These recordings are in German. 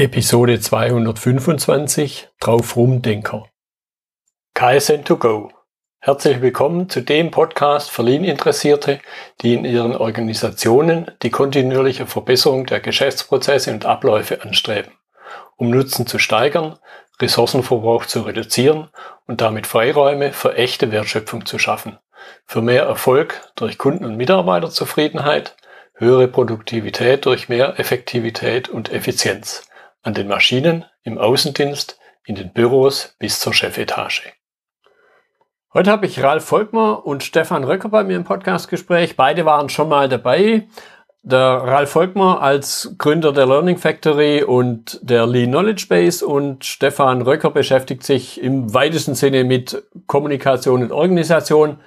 Episode 225 Drauf Rumdenker. KSN2Go. Herzlich willkommen zu dem Podcast für Lean-Interessierte, die in ihren Organisationen die kontinuierliche Verbesserung der Geschäftsprozesse und Abläufe anstreben, um Nutzen zu steigern, Ressourcenverbrauch zu reduzieren und damit Freiräume für echte Wertschöpfung zu schaffen, für mehr Erfolg durch Kunden- und Mitarbeiterzufriedenheit, höhere Produktivität durch mehr Effektivität und Effizienz an den Maschinen, im Außendienst, in den Büros bis zur Chefetage. Heute habe ich Ralf Volkmer und Stefan Röcker bei mir im Podcastgespräch. Beide waren schon mal dabei. Der Ralf Volkmer als Gründer der Learning Factory und der Lean Knowledge Base und Stefan Röcker beschäftigt sich im weitesten Sinne mit Kommunikation und Organisation.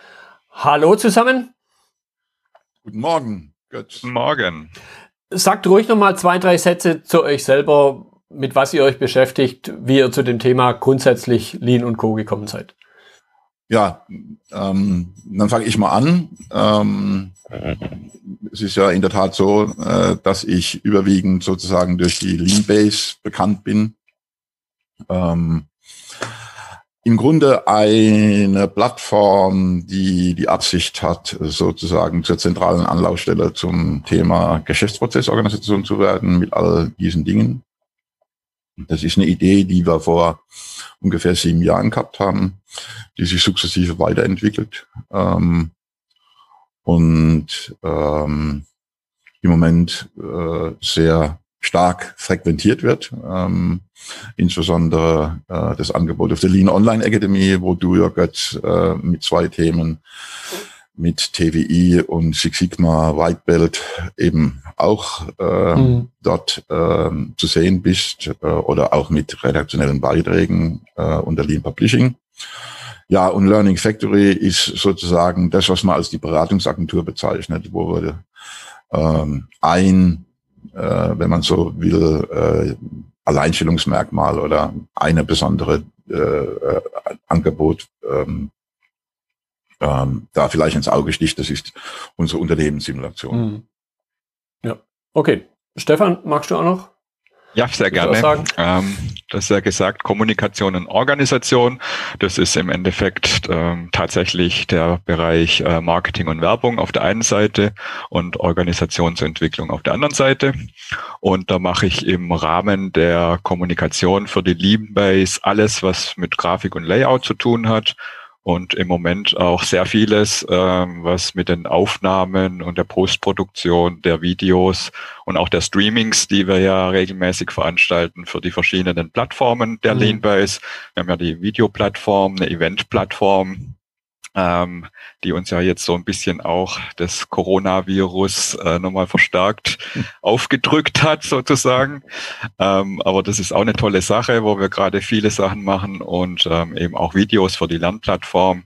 Hallo zusammen. Guten Morgen. Guten Morgen. Sagt ruhig noch mal zwei, drei Sätze zu euch selber, mit was ihr euch beschäftigt, wie ihr zu dem Thema grundsätzlich Lean und Co. gekommen seid. Ja, ähm, dann fange ich mal an. Ähm, es ist ja in der Tat so, äh, dass ich überwiegend sozusagen durch die Lean Base bekannt bin. Ähm, im Grunde eine Plattform, die die Absicht hat, sozusagen zur zentralen Anlaufstelle zum Thema Geschäftsprozessorganisation zu werden mit all diesen Dingen. Das ist eine Idee, die wir vor ungefähr sieben Jahren gehabt haben, die sich sukzessive weiterentwickelt ähm, und ähm, im Moment äh, sehr stark frequentiert wird. Ähm, insbesondere äh, das Angebot auf der Lean Online Academy, wo du ja Götz äh, mit zwei Themen mit TWI und Six Sigma White Belt eben auch äh, mhm. dort äh, zu sehen bist äh, oder auch mit redaktionellen Beiträgen äh, unter Lean Publishing. Ja, und Learning Factory ist sozusagen das, was man als die Beratungsagentur bezeichnet, wo wir ähm, ein äh, wenn man so will, äh, Alleinstellungsmerkmal oder eine besondere äh, äh, Angebot ähm, ähm, da vielleicht ins Auge sticht, das ist unsere Unternehmenssimulation. Mhm. Ja, okay. Stefan, magst du auch noch ja, sehr gerne. Ähm, das ist ja gesagt, Kommunikation und Organisation. Das ist im Endeffekt ähm, tatsächlich der Bereich äh, Marketing und Werbung auf der einen Seite und Organisationsentwicklung auf der anderen Seite. Und da mache ich im Rahmen der Kommunikation für die Lean-Base alles, was mit Grafik und Layout zu tun hat und im Moment auch sehr vieles, ähm, was mit den Aufnahmen und der Postproduktion der Videos und auch der Streamings, die wir ja regelmäßig veranstalten für die verschiedenen Plattformen der mhm. Leanbase. Wir haben ja die Videoplattform, eine Eventplattform, ähm, die uns ja jetzt so ein bisschen auch das Coronavirus äh, nochmal verstärkt aufgedrückt hat, sozusagen. Ähm, aber das ist auch eine tolle Sache, wo wir gerade viele Sachen machen und ähm, eben auch Videos für die Lernplattform.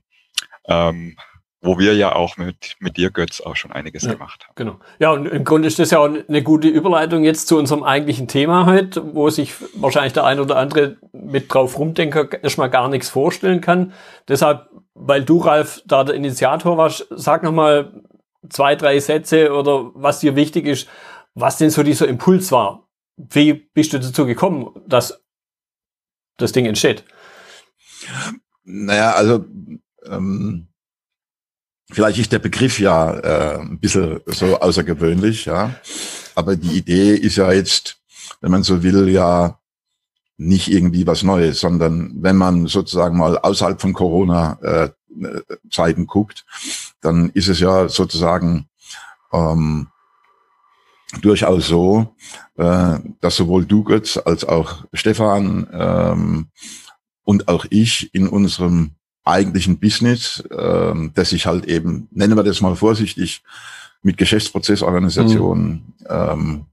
Ähm, wo wir ja auch mit, mit dir, Götz, auch schon einiges ja, gemacht haben. Genau. Ja, und im Grunde ist das ja auch eine gute Überleitung jetzt zu unserem eigentlichen Thema heute, wo sich wahrscheinlich der ein oder andere mit drauf rumdenker erstmal gar nichts vorstellen kann. Deshalb weil du, Ralf, da der Initiator warst, sag nochmal zwei, drei Sätze oder was dir wichtig ist, was denn so dieser Impuls war. Wie bist du dazu gekommen, dass das Ding entsteht? Naja, also ähm, vielleicht ist der Begriff ja äh, ein bisschen so außergewöhnlich, ja. Aber die Idee ist ja jetzt, wenn man so will, ja nicht irgendwie was Neues, sondern wenn man sozusagen mal außerhalb von Corona äh, Zeiten guckt, dann ist es ja sozusagen ähm, durchaus so, äh, dass sowohl du Götz als auch Stefan ähm, und auch ich in unserem eigentlichen Business, äh, das sich halt eben, nennen wir das mal vorsichtig, mit Geschäftsprozessorganisation mhm. ähm,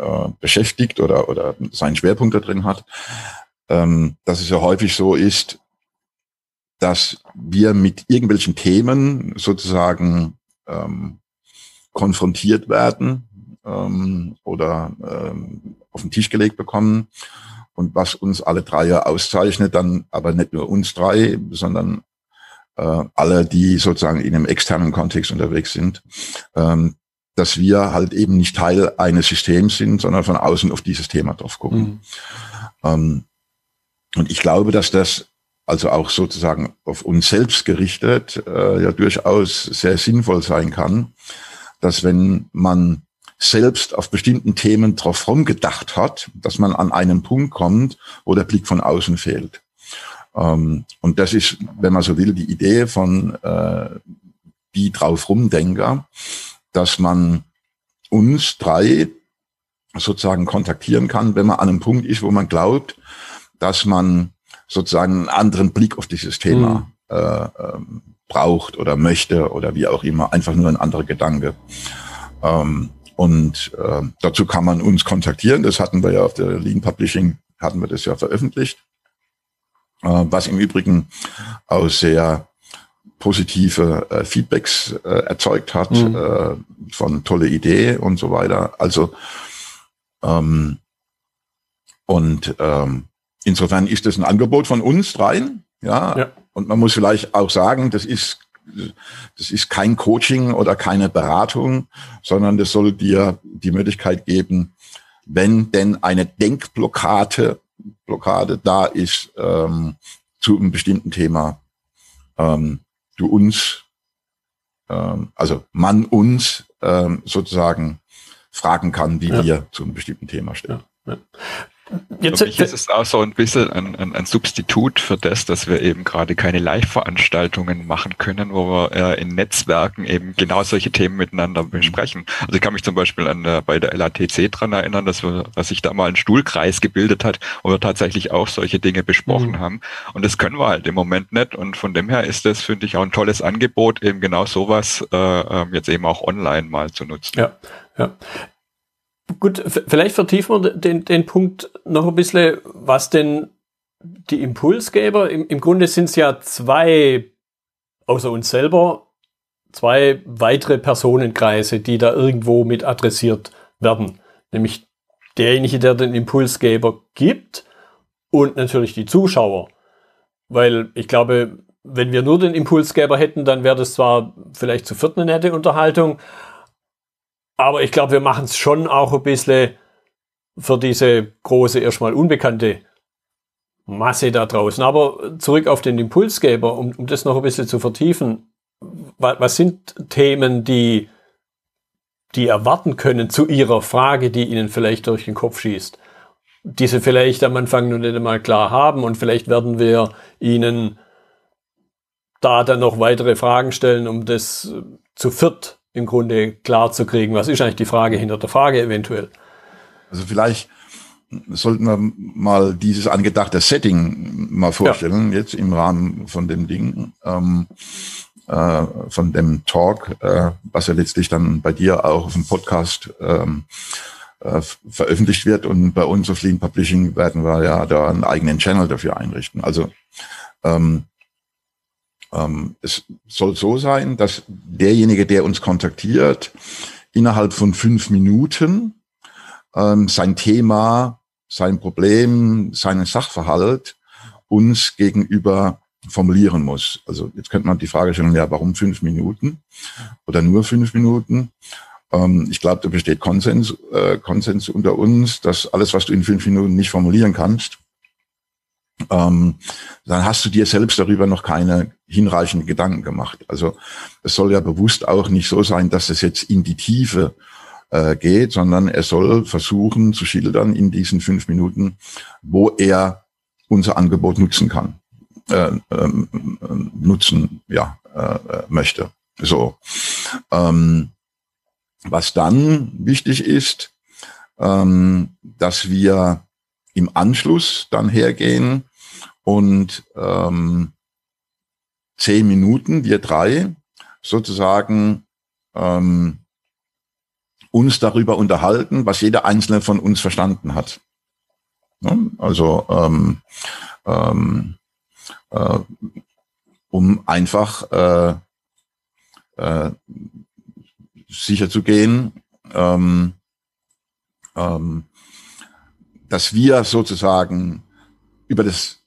äh, beschäftigt oder, oder seinen Schwerpunkt da drin hat, ähm, dass es ja häufig so ist, dass wir mit irgendwelchen Themen sozusagen ähm, konfrontiert werden ähm, oder ähm, auf den Tisch gelegt bekommen. Und was uns alle drei auszeichnet, dann aber nicht nur uns drei, sondern äh, alle, die sozusagen in einem externen Kontext unterwegs sind, ähm, dass wir halt eben nicht Teil eines Systems sind, sondern von außen auf dieses Thema drauf gucken. Mhm. Ähm, und ich glaube, dass das also auch sozusagen auf uns selbst gerichtet äh, ja durchaus sehr sinnvoll sein kann, dass wenn man selbst auf bestimmten Themen drauf rumgedacht hat, dass man an einen Punkt kommt, wo der Blick von außen fehlt. Ähm, und das ist, wenn man so will, die Idee von äh, die drauf rumdenker, dass man uns drei sozusagen kontaktieren kann, wenn man an einem Punkt ist, wo man glaubt, dass man sozusagen einen anderen Blick auf dieses Thema mhm. äh, ähm, braucht oder möchte oder wie auch immer, einfach nur ein anderer Gedanke. Ähm, und äh, dazu kann man uns kontaktieren. Das hatten wir ja auf der Lean Publishing, hatten wir das ja veröffentlicht. Äh, was im Übrigen auch sehr positive äh, Feedbacks äh, erzeugt hat, mhm. äh, von tolle Idee und so weiter. Also ähm, und ähm, insofern ist das ein Angebot von uns dreien, ja? ja. Und man muss vielleicht auch sagen, das ist das ist kein Coaching oder keine Beratung, sondern das soll dir die Möglichkeit geben, wenn denn eine Denkblockade Blockade da ist ähm, zu einem bestimmten Thema, ähm, du uns, ähm, also man uns ähm, sozusagen fragen kann, wie ja. wir zu einem bestimmten Thema stehen. Ja, ja. Jetzt, Für mich ist es auch so ein bisschen ein, ein, ein Substitut für das, dass wir eben gerade keine Live-Veranstaltungen machen können, wo wir äh, in Netzwerken eben genau solche Themen miteinander mhm. besprechen. Also ich kann mich zum Beispiel an äh, bei der LATC dran erinnern, dass wir, dass sich da mal ein Stuhlkreis gebildet hat, wo wir tatsächlich auch solche Dinge besprochen mhm. haben. Und das können wir halt im Moment nicht. Und von dem her ist das, finde ich, auch ein tolles Angebot, eben genau sowas äh, ähm, jetzt eben auch online mal zu nutzen. Ja, ja. Gut, vielleicht vertiefen wir den, den Punkt noch ein bisschen, was denn die Impulsgeber, im, im Grunde sind es ja zwei, außer uns selber, zwei weitere Personenkreise, die da irgendwo mit adressiert werden. Nämlich derjenige, der den Impulsgeber gibt und natürlich die Zuschauer. Weil ich glaube, wenn wir nur den Impulsgeber hätten, dann wäre das zwar vielleicht zu viert eine nette Unterhaltung, aber ich glaube, wir machen es schon auch ein bisschen für diese große, erstmal unbekannte Masse da draußen. Aber zurück auf den Impulsgeber, um, um das noch ein bisschen zu vertiefen. Was, was sind Themen, die, die erwarten können zu Ihrer Frage, die Ihnen vielleicht durch den Kopf schießt? Die Sie vielleicht am Anfang noch nicht einmal klar haben und vielleicht werden wir Ihnen da dann noch weitere Fragen stellen, um das zu viert im Grunde klar zu kriegen. Was ist eigentlich die Frage hinter der Frage eventuell? Also vielleicht sollten wir mal dieses angedachte Setting mal vorstellen, ja. jetzt im Rahmen von dem Ding, ähm, äh, von dem Talk, äh, was ja letztlich dann bei dir auch auf dem Podcast ähm, äh, veröffentlicht wird und bei uns auf Lean Publishing werden wir ja da einen eigenen Channel dafür einrichten. Also ähm, ähm, es soll so sein, dass derjenige, der uns kontaktiert, innerhalb von fünf Minuten ähm, sein Thema, sein Problem, seinen Sachverhalt uns gegenüber formulieren muss. Also jetzt könnte man die Frage stellen, ja, warum fünf Minuten oder nur fünf Minuten? Ähm, ich glaube, da besteht Konsens, äh, Konsens unter uns, dass alles, was du in fünf Minuten nicht formulieren kannst, ähm, dann hast du dir selbst darüber noch keine hinreichenden Gedanken gemacht. Also es soll ja bewusst auch nicht so sein, dass es jetzt in die Tiefe äh, geht, sondern er soll versuchen zu schildern in diesen fünf Minuten, wo er unser Angebot nutzen kann, äh, äh, nutzen ja äh, möchte. So. Ähm, was dann wichtig ist, ähm, dass wir im Anschluss dann hergehen und ähm, zehn Minuten, wir drei, sozusagen ähm, uns darüber unterhalten, was jeder einzelne von uns verstanden hat. Ja, also ähm, ähm, äh, um einfach äh, äh, sicher ähm, ähm, dass wir sozusagen über das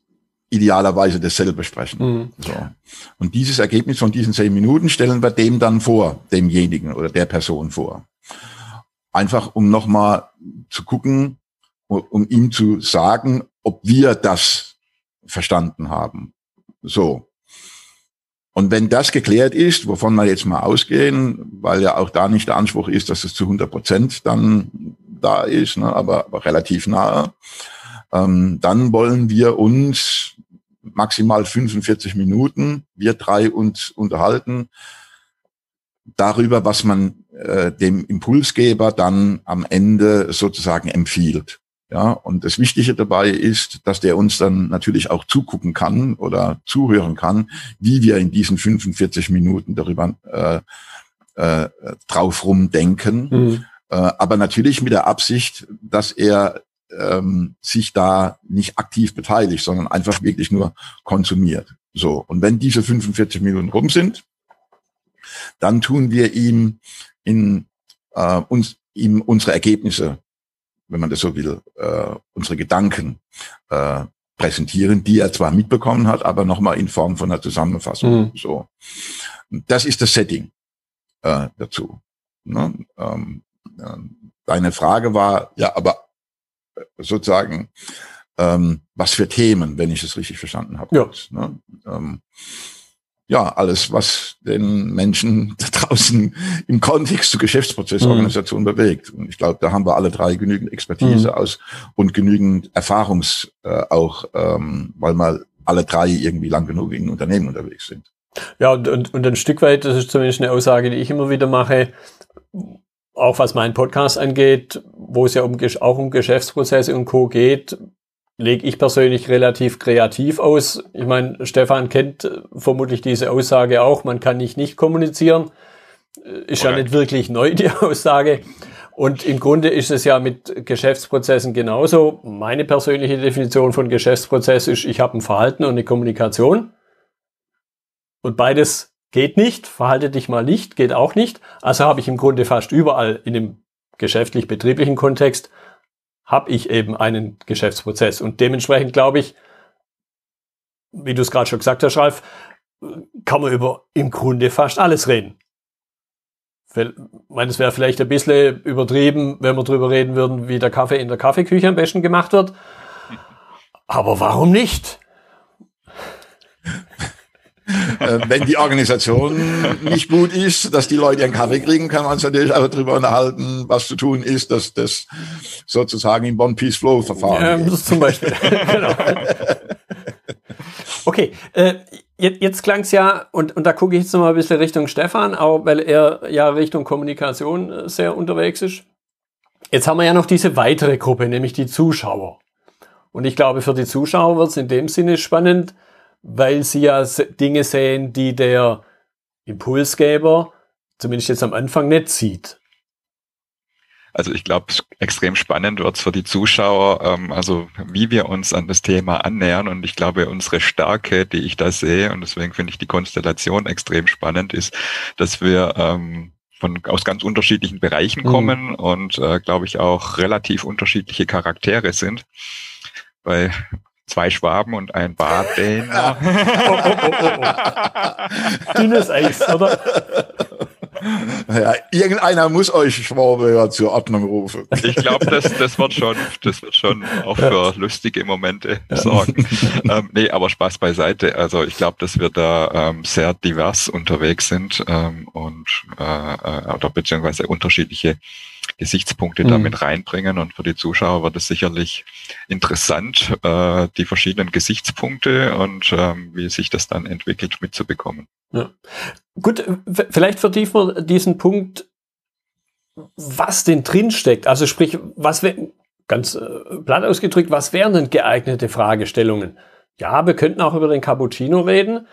idealerweise dasselbe sprechen. Mhm. So. Und dieses Ergebnis von diesen zehn Minuten stellen wir dem dann vor, demjenigen oder der Person vor. Einfach um nochmal zu gucken, um ihm zu sagen, ob wir das verstanden haben. So. Und wenn das geklärt ist, wovon wir jetzt mal ausgehen, weil ja auch da nicht der Anspruch ist, dass es zu 100 Prozent dann da ist, ne, aber, aber relativ nahe, ähm, dann wollen wir uns maximal 45 Minuten, wir drei uns unterhalten darüber, was man äh, dem Impulsgeber dann am Ende sozusagen empfiehlt. Ja, und das Wichtige dabei ist, dass der uns dann natürlich auch zugucken kann oder zuhören kann, wie wir in diesen 45 Minuten darüber äh, äh, drauf rumdenken. Mhm. Äh, aber natürlich mit der Absicht, dass er ähm, sich da nicht aktiv beteiligt, sondern einfach wirklich nur konsumiert. So. Und wenn diese 45 Minuten rum sind, dann tun wir ihm in äh, uns ihm unsere Ergebnisse wenn man das so will, äh, unsere Gedanken äh, präsentieren, die er zwar mitbekommen hat, aber nochmal in Form von einer Zusammenfassung. Mhm. So, das ist das Setting äh, dazu. Ne? Ähm, äh, deine Frage war ja, aber sozusagen ähm, was für Themen, wenn ich es richtig verstanden habe. Ja. Ne? Ähm, ja, alles, was den Menschen da draußen im Kontext zur Geschäftsprozessorganisation mhm. bewegt. Und ich glaube, da haben wir alle drei genügend Expertise mhm. aus und genügend Erfahrungs äh, auch, ähm, weil wir alle drei irgendwie lang genug in Unternehmen unterwegs sind. Ja, und, und, und ein Stück weit, das ist zumindest eine Aussage, die ich immer wieder mache, auch was meinen Podcast angeht, wo es ja um, auch um Geschäftsprozesse und Co. geht, lege ich persönlich relativ kreativ aus. Ich meine, Stefan kennt äh, vermutlich diese Aussage auch, man kann nicht nicht kommunizieren. Äh, ist Correct. ja nicht wirklich neu, die Aussage. Und im Grunde ist es ja mit Geschäftsprozessen genauso. Meine persönliche Definition von Geschäftsprozess ist, ich habe ein Verhalten und eine Kommunikation. Und beides geht nicht. Verhalte dich mal nicht, geht auch nicht. Also habe ich im Grunde fast überall in dem geschäftlich-betrieblichen Kontext habe ich eben einen Geschäftsprozess. Und dementsprechend glaube ich, wie du es gerade schon gesagt hast, Ralf, kann man über im Grunde fast alles reden. Ich meine, es wäre vielleicht ein bisschen übertrieben, wenn wir darüber reden würden, wie der Kaffee in der Kaffeeküche am besten gemacht wird. Aber warum nicht? Äh, wenn die Organisation nicht gut ist, dass die Leute einen Kaffee kriegen, kann man uns natürlich auch darüber unterhalten, was zu tun ist, dass das sozusagen im One-Piece-Flow-Verfahren ja, Zum Beispiel, genau. Okay, äh, jetzt, jetzt klang es ja, und, und da gucke ich jetzt nochmal ein bisschen Richtung Stefan, auch weil er ja Richtung Kommunikation äh, sehr unterwegs ist. Jetzt haben wir ja noch diese weitere Gruppe, nämlich die Zuschauer. Und ich glaube, für die Zuschauer wird es in dem Sinne spannend, weil sie ja Dinge sehen, die der Impulsgeber zumindest jetzt am Anfang nicht sieht. Also ich glaube, extrem spannend wird für die Zuschauer, ähm, also wie wir uns an das Thema annähern. Und ich glaube, unsere Stärke, die ich da sehe, und deswegen finde ich die Konstellation extrem spannend, ist, dass wir ähm, von, aus ganz unterschiedlichen Bereichen mhm. kommen mhm. und, äh, glaube ich, auch relativ unterschiedliche Charaktere sind. Weil zwei Schwaben und ein Baddäner. oh, oh, oh, oh, oh. Dünnes Eis, oder? Ja, irgendeiner muss euch Schwabe ja zur Ordnung rufen. Ich glaube, das, das wird schon, das wird schon auch für lustige Momente sorgen. ähm, nee, aber Spaß beiseite. Also ich glaube, dass wir da ähm, sehr divers unterwegs sind ähm, und äh, äh oder beziehungsweise unterschiedliche Gesichtspunkte mhm. damit reinbringen. Und für die Zuschauer wird es sicherlich interessant, äh, die verschiedenen Gesichtspunkte und ähm, wie sich das dann entwickelt mitzubekommen. Ja. Gut, vielleicht vertiefen wir diesen Punkt, was denn drinsteckt. Also sprich, was wäre, ganz äh, platt ausgedrückt, was wären denn geeignete Fragestellungen? Ja, wir könnten auch über den Cappuccino reden,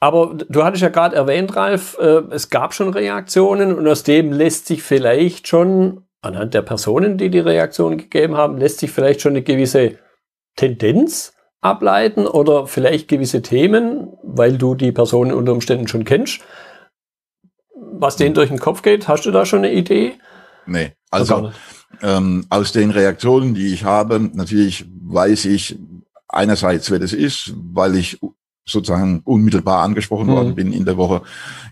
aber du hattest ja gerade erwähnt, Ralf, äh, es gab schon Reaktionen und aus dem lässt sich vielleicht schon, anhand der Personen, die die Reaktion gegeben haben, lässt sich vielleicht schon eine gewisse Tendenz ableiten oder vielleicht gewisse Themen, weil du die Personen unter Umständen schon kennst. Was denen durch den Kopf geht, hast du da schon eine Idee? Nee, also ähm, aus den Reaktionen, die ich habe, natürlich weiß ich einerseits, wer das ist, weil ich sozusagen unmittelbar angesprochen mhm. worden bin in der Woche,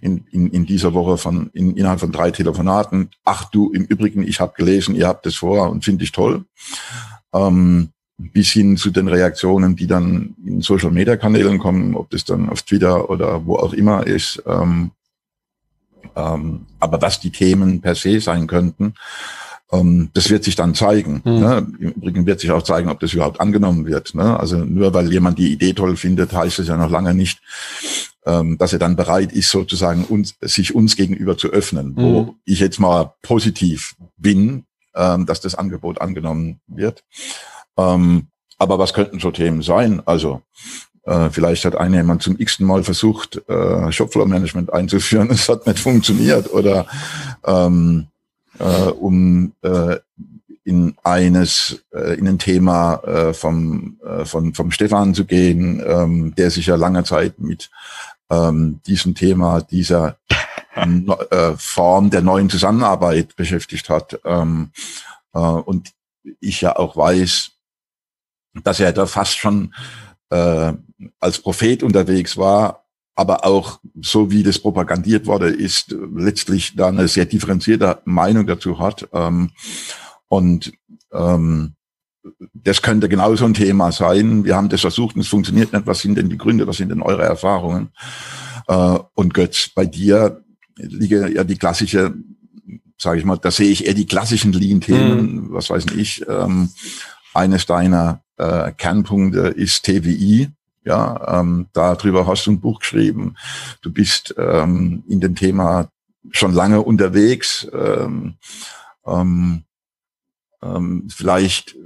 in, in, in dieser Woche von in, innerhalb von drei Telefonaten. Ach du, im Übrigen, ich habe gelesen, ihr habt es vor und finde ich toll. Ähm, bis hin zu den Reaktionen, die dann in Social Media Kanälen kommen, ob das dann auf Twitter oder wo auch immer ist. Ähm, ähm, aber was die Themen per se sein könnten, das wird sich dann zeigen. Mhm. Ne? Im Übrigen wird sich auch zeigen, ob das überhaupt angenommen wird. Ne? Also nur weil jemand die Idee toll findet, heißt es ja noch lange nicht, ähm, dass er dann bereit ist, sozusagen uns, sich uns gegenüber zu öffnen. Mhm. Wo ich jetzt mal positiv bin, ähm, dass das Angebot angenommen wird. Ähm, aber was könnten so Themen sein? Also äh, vielleicht hat einer jemand zum x-ten Mal versucht, äh, Shopfloor-Management einzuführen, es hat nicht funktioniert. Oder ähm, äh, um äh, in eines äh, in ein Thema äh, vom äh, von vom Stefan zu gehen, ähm, der sich ja lange Zeit mit ähm, diesem Thema dieser äh, Form der neuen Zusammenarbeit beschäftigt hat. Ähm, äh, und ich ja auch weiß, dass er da fast schon äh, als Prophet unterwegs war, aber auch so wie das propagandiert wurde, ist letztlich da eine sehr differenzierte Meinung dazu hat. Ähm, und ähm, das könnte genauso ein Thema sein. Wir haben das versucht und es funktioniert nicht. Was sind denn die Gründe? Was sind denn eure Erfahrungen? Äh, und Götz, bei dir liege ja die klassische, sage ich mal, da sehe ich eher die klassischen Lean-Themen, mhm. was weiß ich. Ähm, eines deiner äh, Kernpunkte ist TWI. Ja, ähm, darüber hast du ein Buch geschrieben. Du bist ähm, in dem Thema schon lange unterwegs. Ähm, ähm, ähm, vielleicht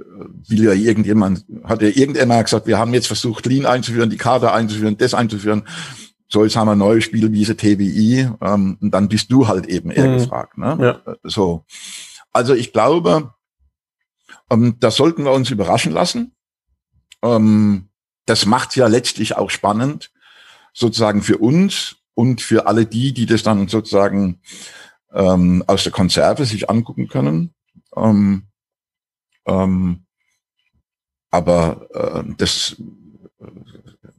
will ja irgendjemand, hat ja irgendjemand gesagt, wir haben jetzt versucht, Lean einzuführen, die Karte einzuführen, das einzuführen. So, jetzt haben wir neue Spielwiese TWI ähm, und dann bist du halt eben eher mhm. gefragt. Ne? Ja. So. Also ich glaube, ähm, das sollten wir uns überraschen lassen. Ähm, das macht ja letztlich auch spannend, sozusagen für uns und für alle die, die das dann sozusagen ähm, aus der Konserve sich angucken können. Ähm, ähm, aber äh, das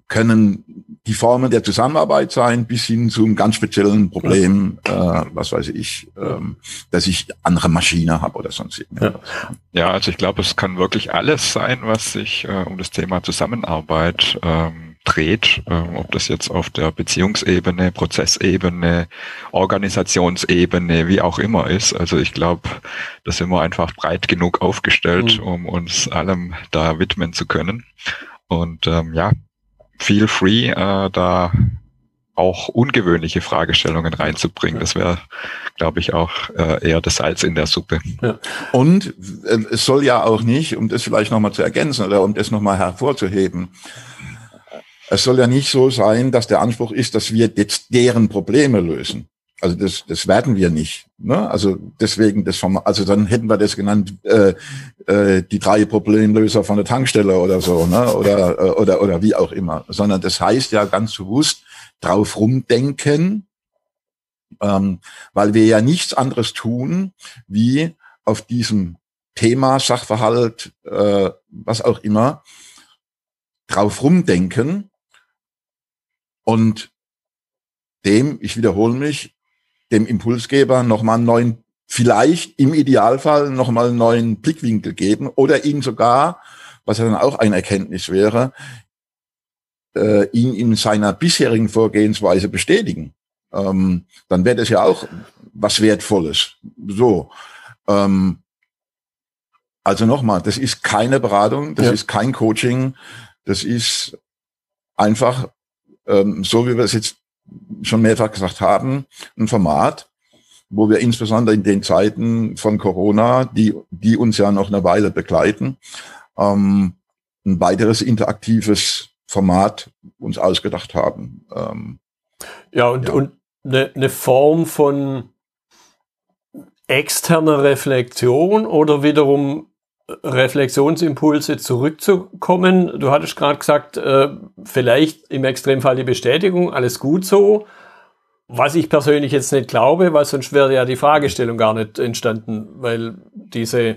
können die Formen der Zusammenarbeit sein, bis hin zum ganz speziellen Problem, äh, was weiß ich, ähm, dass ich andere Maschine habe oder sonst irgendwas. Ja. ja, also ich glaube, es kann wirklich alles sein, was sich äh, um das Thema Zusammenarbeit ähm, dreht, äh, ob das jetzt auf der Beziehungsebene, Prozessebene, Organisationsebene, wie auch immer ist. Also ich glaube, da sind wir einfach breit genug aufgestellt, mhm. um uns allem da widmen zu können. Und ähm, ja, feel free, äh, da auch ungewöhnliche Fragestellungen reinzubringen. Das wäre, glaube ich, auch äh, eher das Salz in der Suppe. Ja. Und äh, es soll ja auch nicht, um das vielleicht nochmal zu ergänzen oder um das nochmal hervorzuheben, es soll ja nicht so sein, dass der Anspruch ist, dass wir jetzt deren Probleme lösen. Also das, das werden wir nicht. Ne? Also deswegen das vom, also dann hätten wir das genannt äh, äh, die drei Problemlöser von der Tankstelle oder so, ne? Oder äh, oder oder wie auch immer. Sondern das heißt ja ganz bewusst drauf rumdenken, ähm, weil wir ja nichts anderes tun, wie auf diesem Thema, Sachverhalt, äh, was auch immer, drauf rumdenken und dem, ich wiederhole mich, dem Impulsgeber nochmal einen neuen, vielleicht im Idealfall nochmal einen neuen Blickwinkel geben oder ihn sogar, was ja dann auch eine Erkenntnis wäre, äh, ihn in seiner bisherigen Vorgehensweise bestätigen. Ähm, dann wäre das ja auch was Wertvolles. So. Ähm, also nochmal, das ist keine Beratung, das ja. ist kein Coaching, das ist einfach, ähm, so wie wir es jetzt schon mehrfach gesagt haben, ein Format, wo wir insbesondere in den Zeiten von Corona, die, die uns ja noch eine Weile begleiten, ähm, ein weiteres interaktives Format uns ausgedacht haben. Ähm, ja, und, ja. und eine, eine Form von externer Reflexion oder wiederum Reflexionsimpulse zurückzukommen. Du hattest gerade gesagt, äh, vielleicht im Extremfall die Bestätigung, alles gut so. Was ich persönlich jetzt nicht glaube, weil sonst wäre ja die Fragestellung gar nicht entstanden, weil diese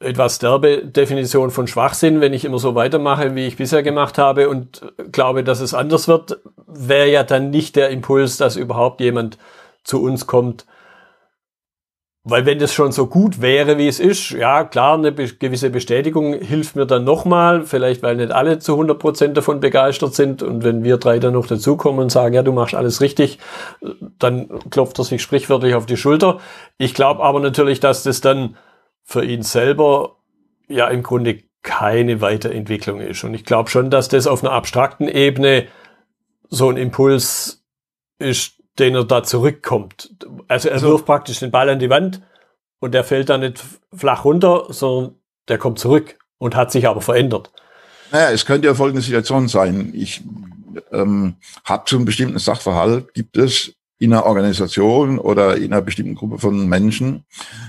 etwas derbe Definition von Schwachsinn, wenn ich immer so weitermache, wie ich bisher gemacht habe und glaube, dass es anders wird, wäre ja dann nicht der Impuls, dass überhaupt jemand zu uns kommt. Weil wenn das schon so gut wäre, wie es ist, ja klar, eine gewisse Bestätigung hilft mir dann nochmal, vielleicht weil nicht alle zu 100 Prozent davon begeistert sind und wenn wir drei dann noch dazukommen und sagen, ja, du machst alles richtig, dann klopft er sich sprichwörtlich auf die Schulter. Ich glaube aber natürlich, dass das dann für ihn selber ja im Grunde keine Weiterentwicklung ist. Und ich glaube schon, dass das auf einer abstrakten Ebene so ein Impuls ist, den er da zurückkommt. Also er wirft praktisch den Ball an die Wand und der fällt dann nicht flach runter, sondern der kommt zurück und hat sich aber verändert. Naja, es könnte ja folgende Situation sein. Ich ähm, habe zu einem bestimmten Sachverhalt, gibt es in einer Organisation oder in einer bestimmten Gruppe von Menschen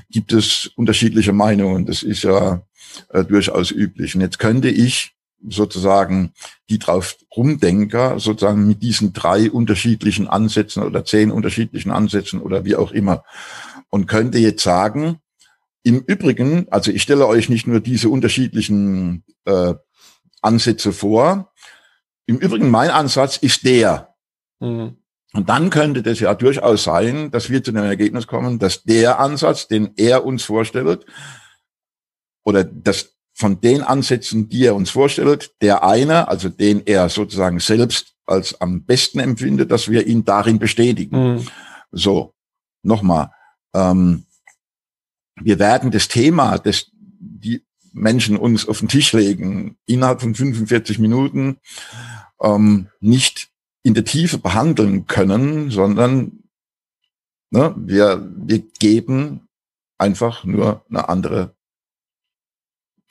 gibt es unterschiedliche Meinungen. Das ist ja äh, durchaus üblich. Und jetzt könnte ich sozusagen die drauf rumdenker, sozusagen mit diesen drei unterschiedlichen Ansätzen oder zehn unterschiedlichen Ansätzen oder wie auch immer und könnte jetzt sagen, im Übrigen, also ich stelle euch nicht nur diese unterschiedlichen äh, Ansätze vor, im Übrigen mein Ansatz ist der. Mhm. Und dann könnte das ja durchaus sein, dass wir zu dem Ergebnis kommen, dass der Ansatz, den er uns vorstellt, oder das von den Ansätzen, die er uns vorstellt, der eine, also den er sozusagen selbst als am besten empfindet, dass wir ihn darin bestätigen. Mhm. So, nochmal. Ähm, wir werden das Thema, das die Menschen uns auf den Tisch legen, innerhalb von 45 Minuten ähm, nicht in der Tiefe behandeln können, sondern ne, wir, wir geben einfach nur eine andere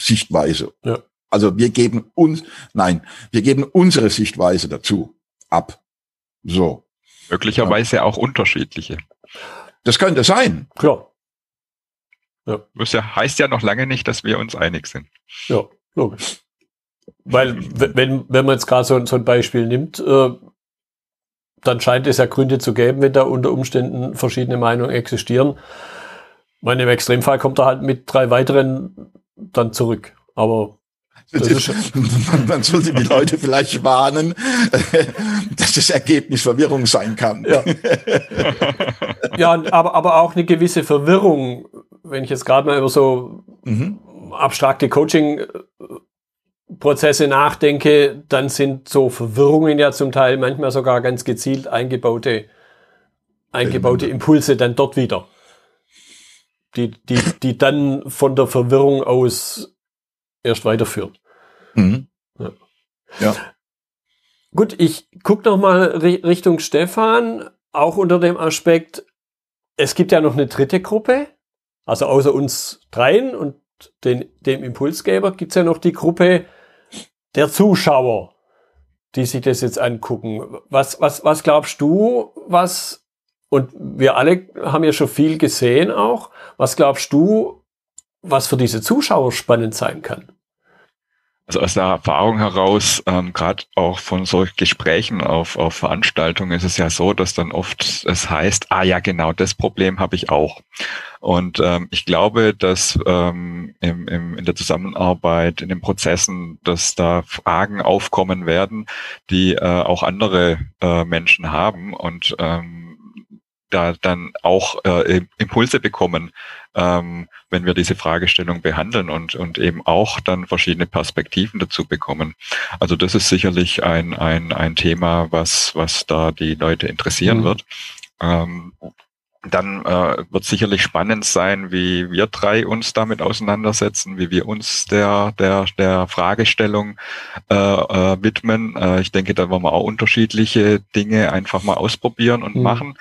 Sichtweise. Ja. Also wir geben uns, nein, wir geben unsere Sichtweise dazu ab. So. Möglicherweise ja. auch unterschiedliche. Das könnte sein. Klar. Ja. Das ja, heißt ja noch lange nicht, dass wir uns einig sind. Ja, logisch. Weil, wenn, wenn man jetzt gerade so, so ein Beispiel nimmt, äh, dann scheint es ja Gründe zu geben, wenn da unter Umständen verschiedene Meinungen existieren. Meine, im Extremfall kommt er halt mit drei weiteren dann zurück. Aber man sollte die Leute vielleicht warnen, dass das Ergebnis Verwirrung sein kann. Ja, ja aber, aber auch eine gewisse Verwirrung, wenn ich jetzt gerade mal über so mhm. abstrakte Coaching Prozesse nachdenke, dann sind so Verwirrungen ja zum Teil manchmal sogar ganz gezielt eingebaute, eingebaute Impulse dann dort wieder. Die, die, die dann von der Verwirrung aus erst weiterführen. Mhm. Ja. ja. Gut, ich gucke noch mal Richtung Stefan, auch unter dem Aspekt, es gibt ja noch eine dritte Gruppe, also außer uns dreien und den, dem Impulsgeber gibt es ja noch die Gruppe, der Zuschauer, die sich das jetzt angucken. Was, was, was glaubst du, was, und wir alle haben ja schon viel gesehen auch, was glaubst du, was für diese Zuschauer spannend sein kann? Also aus der Erfahrung heraus, ähm, gerade auch von solchen Gesprächen auf, auf Veranstaltungen, ist es ja so, dass dann oft es heißt, ah ja, genau, das Problem habe ich auch. Und ähm, ich glaube, dass ähm, im, im, in der Zusammenarbeit, in den Prozessen, dass da Fragen aufkommen werden, die äh, auch andere äh, Menschen haben und ähm, da dann auch äh, Impulse bekommen, ähm, wenn wir diese Fragestellung behandeln und, und eben auch dann verschiedene Perspektiven dazu bekommen. Also das ist sicherlich ein, ein, ein Thema, was, was da die Leute interessieren mhm. wird. Ähm, dann äh, wird sicherlich spannend sein, wie wir drei uns damit auseinandersetzen, wie wir uns der der der Fragestellung äh, äh, widmen. Äh, ich denke, da wollen wir auch unterschiedliche Dinge einfach mal ausprobieren und mhm. machen.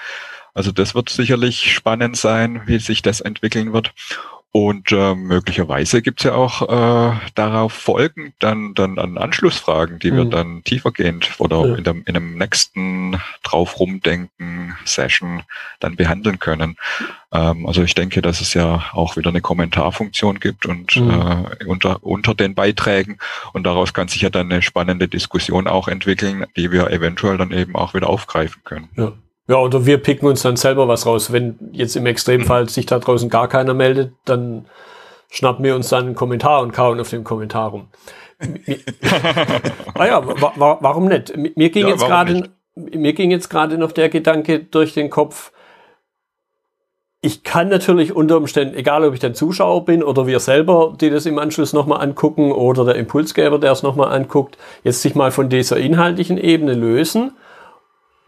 Also das wird sicherlich spannend sein, wie sich das entwickeln wird. Und äh, möglicherweise gibt's ja auch äh, darauf folgend dann, dann an Anschlussfragen, die mhm. wir dann tiefergehend oder ja. in, dem, in einem nächsten drauf rumdenken Session dann behandeln können. Ähm, also ich denke, dass es ja auch wieder eine Kommentarfunktion gibt und mhm. äh, unter, unter den Beiträgen und daraus kann sich ja dann eine spannende Diskussion auch entwickeln, die wir eventuell dann eben auch wieder aufgreifen können. Ja. Ja, oder wir picken uns dann selber was raus. Wenn jetzt im Extremfall sich da draußen gar keiner meldet, dann schnappen wir uns dann einen Kommentar und kauen auf dem Kommentar rum. ah ja, wa wa warum nicht? Mir ging ja, jetzt gerade, mir ging jetzt gerade noch der Gedanke durch den Kopf, ich kann natürlich unter Umständen, egal ob ich dann Zuschauer bin oder wir selber, die das im Anschluss nochmal angucken oder der Impulsgeber, der es nochmal anguckt, jetzt sich mal von dieser inhaltlichen Ebene lösen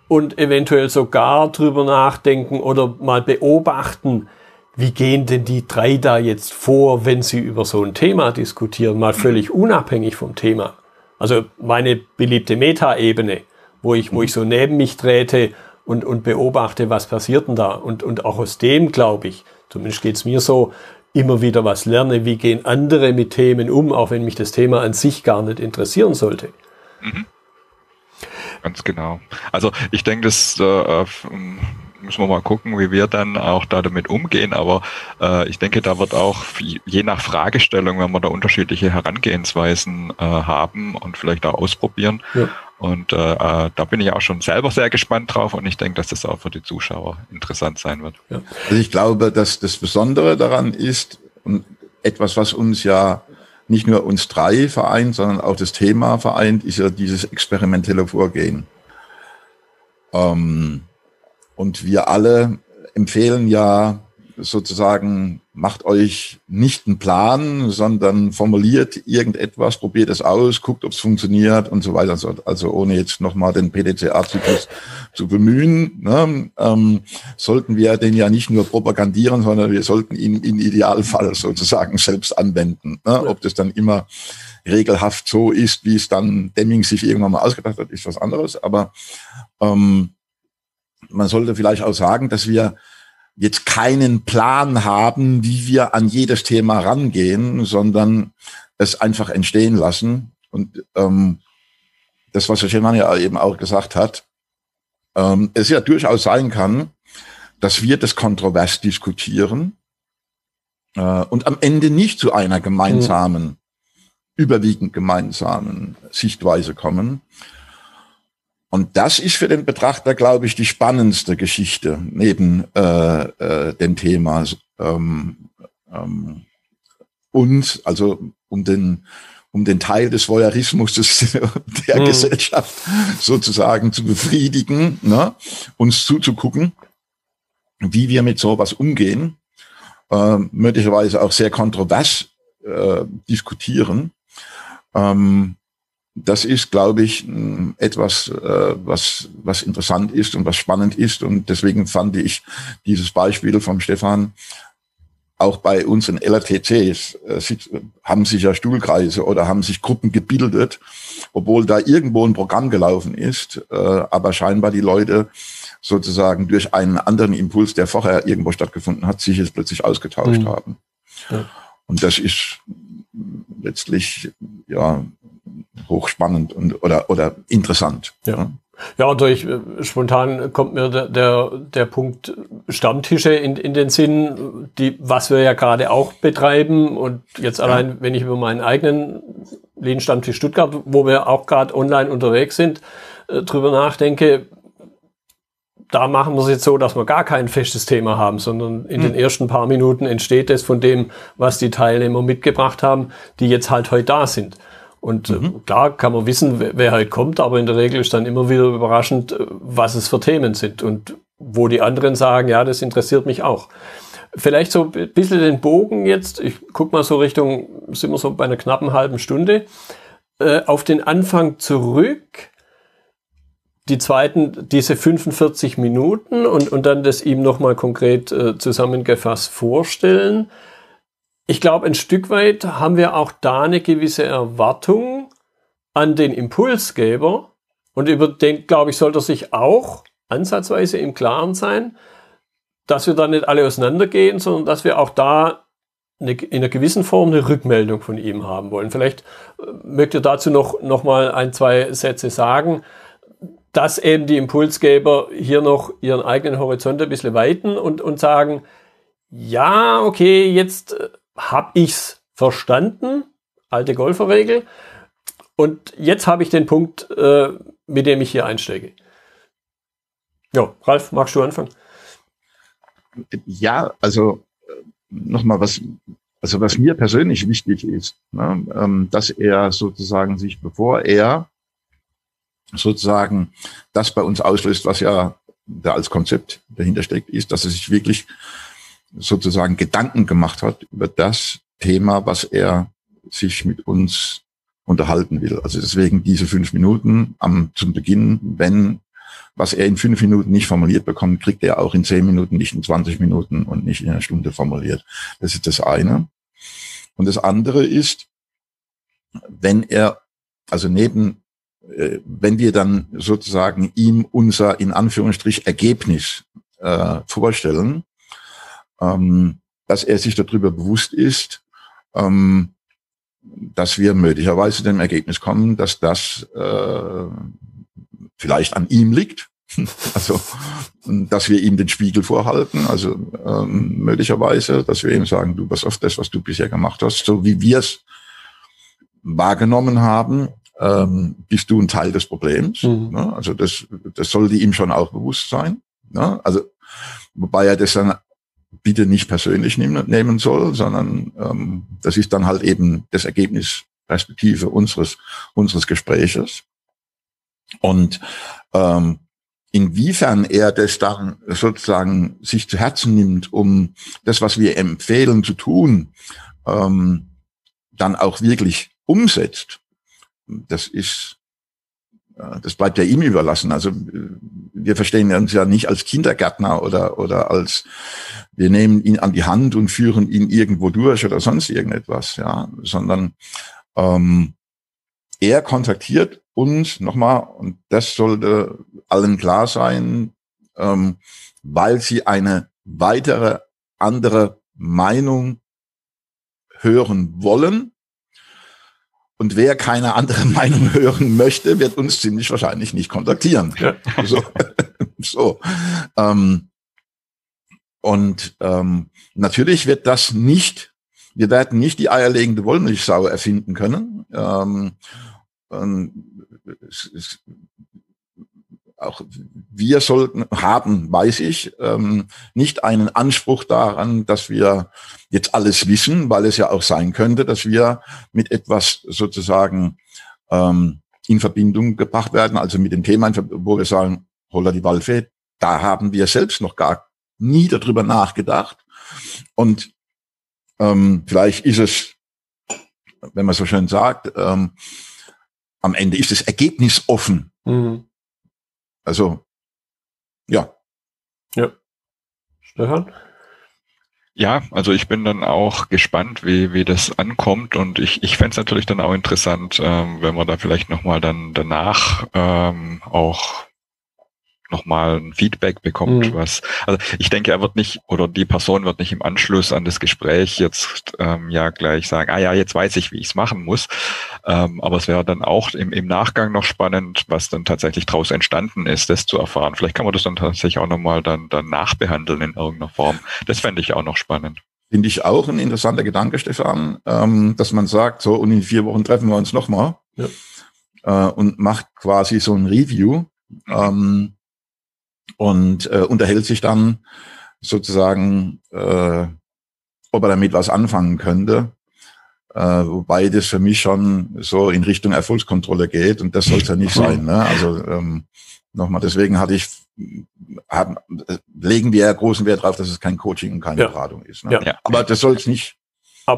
und eventuell sogar drüber nachdenken oder mal beobachten, wie gehen denn die drei da jetzt vor, wenn sie über so ein Thema diskutieren, mal völlig unabhängig vom Thema. Also meine beliebte Metaebene, wo ich, wo ich so neben mich trete und, und beobachte, was passiert denn da. Und, und auch aus dem, glaube ich, zumindest geht's mir so, immer wieder was lerne, wie gehen andere mit Themen um, auch wenn mich das Thema an sich gar nicht interessieren sollte. Mhm. Ganz genau. Also ich denke, das äh, müssen wir mal gucken, wie wir dann auch da damit umgehen. Aber äh, ich denke, da wird auch je nach Fragestellung, wenn wir da unterschiedliche Herangehensweisen äh, haben und vielleicht auch ausprobieren. Ja. Und äh, äh, da bin ich auch schon selber sehr gespannt drauf und ich denke, dass das auch für die Zuschauer interessant sein wird. Ja. Also ich glaube, dass das Besondere daran ist und etwas, was uns ja nicht nur uns drei vereint, sondern auch das Thema vereint, ist ja dieses experimentelle Vorgehen. Ähm, und wir alle empfehlen ja sozusagen, macht euch nicht einen Plan, sondern formuliert irgendetwas, probiert es aus, guckt, ob es funktioniert und so weiter. Also ohne jetzt nochmal den PDCA-Zyklus zu bemühen, ne, ähm, sollten wir den ja nicht nur propagandieren, sondern wir sollten ihn im Idealfall sozusagen selbst anwenden. Ne? Ob das dann immer regelhaft so ist, wie es dann Deming sich irgendwann mal ausgedacht hat, ist was anderes. Aber ähm, man sollte vielleicht auch sagen, dass wir jetzt keinen Plan haben, wie wir an jedes Thema rangehen, sondern es einfach entstehen lassen. Und ähm, das, was Herr Schillmann ja eben auch gesagt hat, ähm, es ja durchaus sein kann, dass wir das kontrovers diskutieren äh, und am Ende nicht zu einer gemeinsamen, mhm. überwiegend gemeinsamen Sichtweise kommen. Und das ist für den Betrachter, glaube ich, die spannendste Geschichte neben äh, äh, dem Thema ähm, ähm, uns, also um den um den Teil des Voyeurismus des, der mhm. Gesellschaft sozusagen zu befriedigen, ne? uns zuzugucken, wie wir mit sowas umgehen, äh, möglicherweise auch sehr kontrovers äh, diskutieren. Ähm, das ist, glaube ich, etwas, äh, was, was interessant ist und was spannend ist. Und deswegen fand ich dieses Beispiel vom Stefan auch bei unseren LRTCs äh, haben sich ja Stuhlkreise oder haben sich Gruppen gebildet, obwohl da irgendwo ein Programm gelaufen ist, äh, aber scheinbar die Leute sozusagen durch einen anderen Impuls, der vorher irgendwo stattgefunden hat, sich jetzt plötzlich ausgetauscht mhm. haben. Ja. Und das ist letztlich ja hochspannend und oder oder interessant. Ja. Ja, und durch äh, spontan kommt mir der, der, der Punkt Stammtische in, in den Sinn, die, was wir ja gerade auch betreiben. Und jetzt allein, wenn ich über meinen eigenen Lean Stammtisch Stuttgart, wo wir auch gerade online unterwegs sind, äh, drüber nachdenke, da machen wir es jetzt so, dass wir gar kein festes Thema haben, sondern in hm. den ersten paar Minuten entsteht es von dem, was die Teilnehmer mitgebracht haben, die jetzt halt heute da sind. Und äh, mhm. klar kann man wissen, wer, halt kommt, aber in der Regel ist dann immer wieder überraschend, äh, was es für Themen sind und wo die anderen sagen, ja, das interessiert mich auch. Vielleicht so ein bisschen den Bogen jetzt, ich guck mal so Richtung, sind wir so bei einer knappen halben Stunde, äh, auf den Anfang zurück. Die zweiten, diese 45 Minuten und, und dann das ihm nochmal konkret äh, zusammengefasst vorstellen. Ich glaube, ein Stück weit haben wir auch da eine gewisse Erwartung an den Impulsgeber. Und über den, glaube ich, sollte sich auch ansatzweise im Klaren sein, dass wir da nicht alle auseinandergehen, sondern dass wir auch da eine, in einer gewissen Form eine Rückmeldung von ihm haben wollen. Vielleicht äh, möchte dazu noch, noch mal ein, zwei Sätze sagen, dass eben die Impulsgeber hier noch ihren eigenen Horizont ein bisschen weiten und, und sagen, ja, okay, jetzt äh, habe ich's verstanden, alte Golferregel. Und jetzt habe ich den Punkt, äh, mit dem ich hier einsteige. Ja, Ralf, magst du anfangen? Ja, also äh, nochmal was, also was mir persönlich wichtig ist, ne, ähm, dass er sozusagen sich, bevor er sozusagen das bei uns auslöst, was ja da als Konzept dahinter steckt, ist, dass er sich wirklich sozusagen Gedanken gemacht hat über das Thema, was er sich mit uns unterhalten will. Also deswegen diese fünf Minuten am, zum Beginn, wenn was er in fünf Minuten nicht formuliert bekommt, kriegt er auch in zehn Minuten, nicht in 20 Minuten und nicht in einer Stunde formuliert. Das ist das eine. Und das andere ist, wenn er, also neben, äh, wenn wir dann sozusagen ihm unser in Anführungsstrich Ergebnis äh, vorstellen, ähm, dass er sich darüber bewusst ist, ähm, dass wir möglicherweise dem Ergebnis kommen, dass das äh, vielleicht an ihm liegt. Also, dass wir ihm den Spiegel vorhalten, also ähm, möglicherweise, dass wir ihm sagen, du pass auf das, was du bisher gemacht hast, so wie wir es wahrgenommen haben, ähm, bist du ein Teil des Problems. Mhm. Ne? Also das, das sollte ihm schon auch bewusst sein. Ne? Also wobei er das dann bitte nicht persönlich nehmen, nehmen soll, sondern ähm, das ist dann halt eben das Ergebnis Perspektive unseres unseres Gespräches. Und ähm, inwiefern er das dann sozusagen sich zu Herzen nimmt, um das, was wir empfehlen zu tun, ähm, dann auch wirklich umsetzt, das ist, das bleibt ja ihm überlassen. Also wir verstehen uns ja nicht als Kindergärtner oder, oder als, wir nehmen ihn an die Hand und führen ihn irgendwo durch oder sonst irgendetwas, ja, sondern ähm, er kontaktiert uns nochmal, und das sollte allen klar sein, ähm, weil sie eine weitere andere Meinung hören wollen. Und wer keine andere Meinung hören möchte, wird uns ziemlich wahrscheinlich nicht kontaktieren. Ja. So, so. Ähm, und ähm, natürlich wird das nicht, wir werden nicht die eierlegende Wollmilchsau erfinden können. Ähm, es, es, auch wir sollten haben, weiß ich, ähm, nicht einen Anspruch daran, dass wir jetzt alles wissen, weil es ja auch sein könnte, dass wir mit etwas sozusagen ähm, in Verbindung gebracht werden, also mit dem Thema, wo wir sagen, holla die Waldfee, da haben wir selbst noch gar nie darüber nachgedacht. Und ähm, vielleicht ist es, wenn man so schön sagt, ähm, am Ende ist das Ergebnis offen. Mhm. Also, ja. Ja. Stefan? Ja, also ich bin dann auch gespannt, wie, wie das ankommt und ich, ich fände es natürlich dann auch interessant, ähm, wenn wir da vielleicht nochmal dann danach ähm, auch nochmal ein Feedback bekommt, mhm. was, also ich denke, er wird nicht oder die Person wird nicht im Anschluss an das Gespräch jetzt ähm, ja gleich sagen, ah ja, jetzt weiß ich, wie ich es machen muss. Ähm, aber es wäre dann auch im, im Nachgang noch spannend, was dann tatsächlich daraus entstanden ist, das zu erfahren. Vielleicht kann man das dann tatsächlich auch nochmal dann, dann nachbehandeln in irgendeiner Form. Das fände ich auch noch spannend. Finde ich auch ein interessanter Gedanke, Stefan, ähm, dass man sagt, so und in vier Wochen treffen wir uns nochmal ja. äh, und macht quasi so ein Review. Mhm. Ähm, und äh, unterhält sich dann sozusagen, äh, ob er damit was anfangen könnte. Äh, wobei das für mich schon so in Richtung Erfolgskontrolle geht und das soll es ja nicht sein. Ne? Also ähm, nochmal, deswegen hatte ich, haben, legen wir ja großen Wert darauf, dass es kein Coaching und keine ja. Beratung ist. Ne? Ja. Aber das soll es nicht.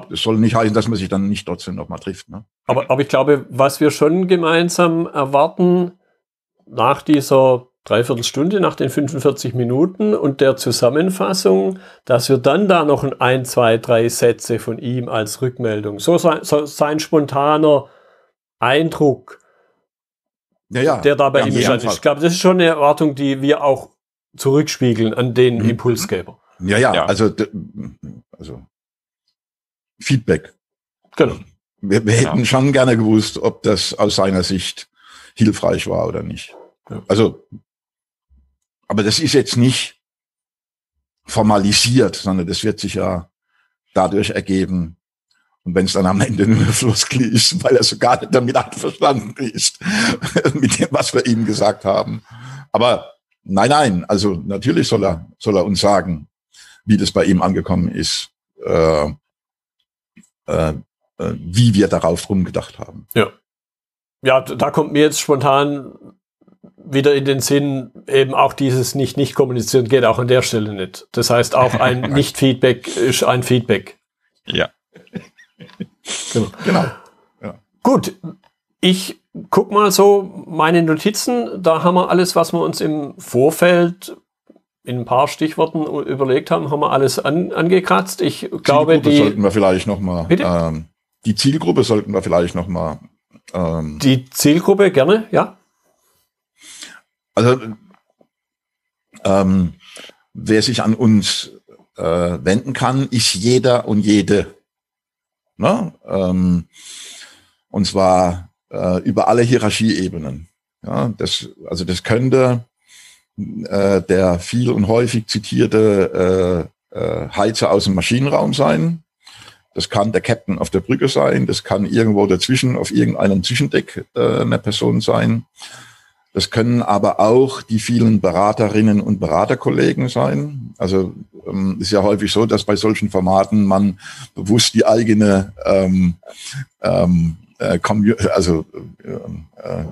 Das soll nicht heißen, dass man sich dann nicht trotzdem nochmal trifft. Ne? Aber, aber ich glaube, was wir schon gemeinsam erwarten nach dieser Dreiviertelstunde nach den 45 Minuten und der Zusammenfassung, dass wir dann da noch ein, zwei, drei Sätze von ihm als Rückmeldung, so sein, so sein spontaner Eindruck, ja, ja, der dabei ja, ihm ist. Ich glaube, das ist schon eine Erwartung, die wir auch zurückspiegeln an den mhm. Impulsgeber. Ja, ja, ja, also, also Feedback. Genau. Wir, wir hätten schon gerne gewusst, ob das aus seiner Sicht hilfreich war oder nicht. Also aber das ist jetzt nicht formalisiert, sondern das wird sich ja dadurch ergeben. Und wenn es dann am Ende nur Floskel ist, weil er sogar nicht damit einverstanden ist, mit dem, was wir ihm gesagt haben. Aber nein, nein, also natürlich soll er, soll er uns sagen, wie das bei ihm angekommen ist. Äh, äh, äh, wie wir darauf rumgedacht haben. Ja. Ja, da kommt mir jetzt spontan wieder in den Sinn, eben auch dieses nicht nicht kommunizieren geht auch an der Stelle nicht. Das heißt, auch ein Nicht-Feedback ist ein Feedback. Ja. genau. genau. Ja. Gut, ich guck mal so meine Notizen. Da haben wir alles, was wir uns im Vorfeld in ein paar Stichworten überlegt haben, haben wir alles an, angekratzt. Ich glaube, die sollten wir vielleicht noch mal. Ähm, die Zielgruppe sollten wir vielleicht noch mal. Ähm, die Zielgruppe gerne, ja. Also ähm, wer sich an uns äh, wenden kann, ist jeder und jede. Ne? Ähm, und zwar äh, über alle Hierarchieebenen. Ja, das, also das könnte äh, der viel und häufig zitierte äh, äh, Heizer aus dem Maschinenraum sein. Das kann der Captain auf der Brücke sein. Das kann irgendwo dazwischen auf irgendeinem Zwischendeck äh, eine Person sein. Das können aber auch die vielen Beraterinnen und Beraterkollegen sein. Also ähm, ist ja häufig so, dass bei solchen Formaten man bewusst die eigene ähm, ähm, äh, also äh, äh,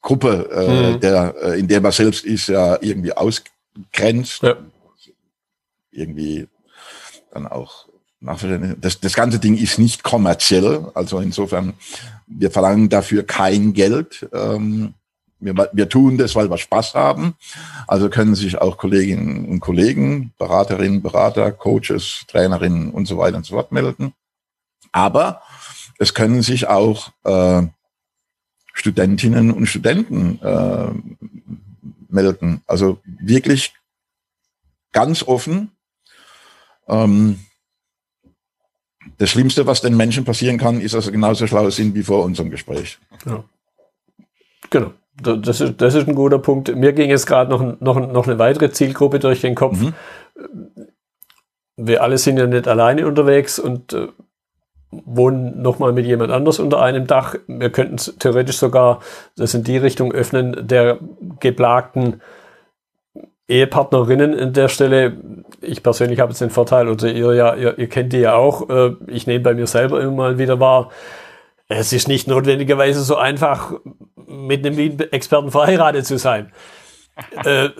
Gruppe, äh, mhm. der, äh, in der man selbst ist, ja irgendwie ausgrenzt. Ja. Irgendwie dann auch das, das ganze Ding ist nicht kommerziell, also insofern, wir verlangen dafür kein Geld. Ähm, wir, wir tun das, weil wir Spaß haben. Also können sich auch Kolleginnen und Kollegen, Beraterinnen, Berater, Coaches, Trainerinnen und so weiter und so fort melden. Aber es können sich auch äh, Studentinnen und Studenten äh, melden. Also wirklich ganz offen. Ähm, das Schlimmste, was den Menschen passieren kann, ist, dass sie genauso schlau sind wie vor unserem Gespräch. Ja. Genau. Das ist, das ist ein guter Punkt. Mir ging jetzt gerade noch, noch, noch eine weitere Zielgruppe durch den Kopf. Mhm. Wir alle sind ja nicht alleine unterwegs und äh, wohnen nochmal mit jemand anders unter einem Dach. Wir könnten es theoretisch sogar das in die Richtung öffnen, der geplagten Ehepartnerinnen an der Stelle. Ich persönlich habe jetzt den Vorteil, oder ihr ja, ihr, ihr kennt die ja auch. Äh, ich nehme bei mir selber immer mal wieder wahr. Es ist nicht notwendigerweise so einfach, mit einem Wien-Experten verheiratet zu sein äh,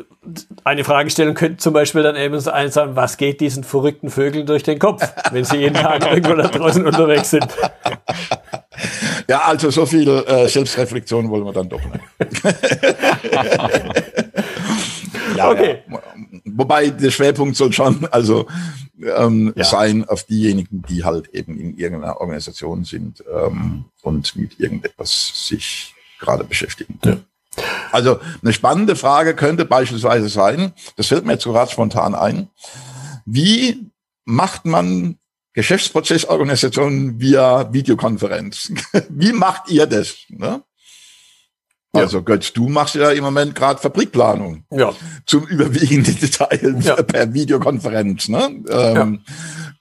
eine Fragestellung könnte zum Beispiel dann eben sein, was geht diesen verrückten Vögeln durch den Kopf, wenn sie jeden Tag irgendwo da draußen unterwegs sind? Ja, also so viel äh, Selbstreflexion wollen wir dann doch nicht. ja, okay. Ja. Wobei der Schwerpunkt soll schon also ähm, ja. sein auf diejenigen, die halt eben in irgendeiner Organisation sind ähm, und mit irgendetwas sich gerade beschäftigen. Ja. Also eine spannende Frage könnte beispielsweise sein, das fällt mir jetzt gerade spontan ein, wie macht man Geschäftsprozessorganisationen via Videokonferenz? wie macht ihr das? Ne? Also Götz, du machst ja im Moment gerade Fabrikplanung. Ja. Zum überwiegenden Teil ja. per Videokonferenz. Ne? Ähm,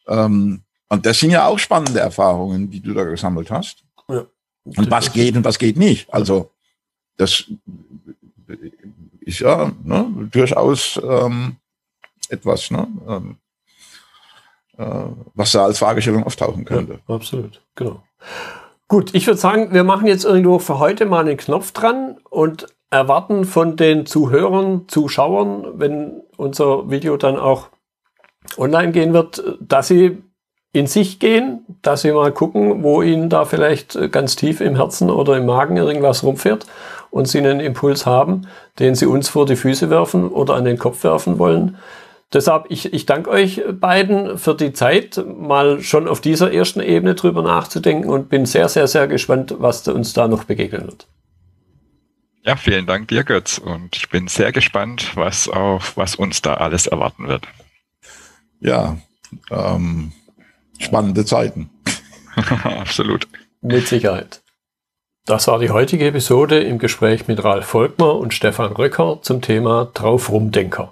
ja. ähm, und das sind ja auch spannende Erfahrungen, die du da gesammelt hast. Ja. Und was geht und was geht nicht. Also das ist ja ne, durchaus ähm, etwas, ne, ähm, äh, was da als Fragestellung auftauchen könnte. Absolut, genau. Gut, ich würde sagen, wir machen jetzt irgendwo für heute mal einen Knopf dran und erwarten von den Zuhörern, Zuschauern, wenn unser Video dann auch online gehen wird, dass sie in sich gehen, dass sie mal gucken, wo ihnen da vielleicht ganz tief im Herzen oder im Magen irgendwas rumfährt und sie einen Impuls haben, den sie uns vor die Füße werfen oder an den Kopf werfen wollen. Deshalb, ich, ich danke euch beiden für die Zeit, mal schon auf dieser ersten Ebene drüber nachzudenken und bin sehr, sehr, sehr gespannt, was uns da noch begegnen wird. Ja, vielen Dank dir, Götz. Und ich bin sehr gespannt, was auf was uns da alles erwarten wird. Ja, ähm, spannende Zeiten. Absolut. Mit Sicherheit. Das war die heutige Episode im Gespräch mit Ralf Volkmer und Stefan Röcker zum Thema Draufrumdenker.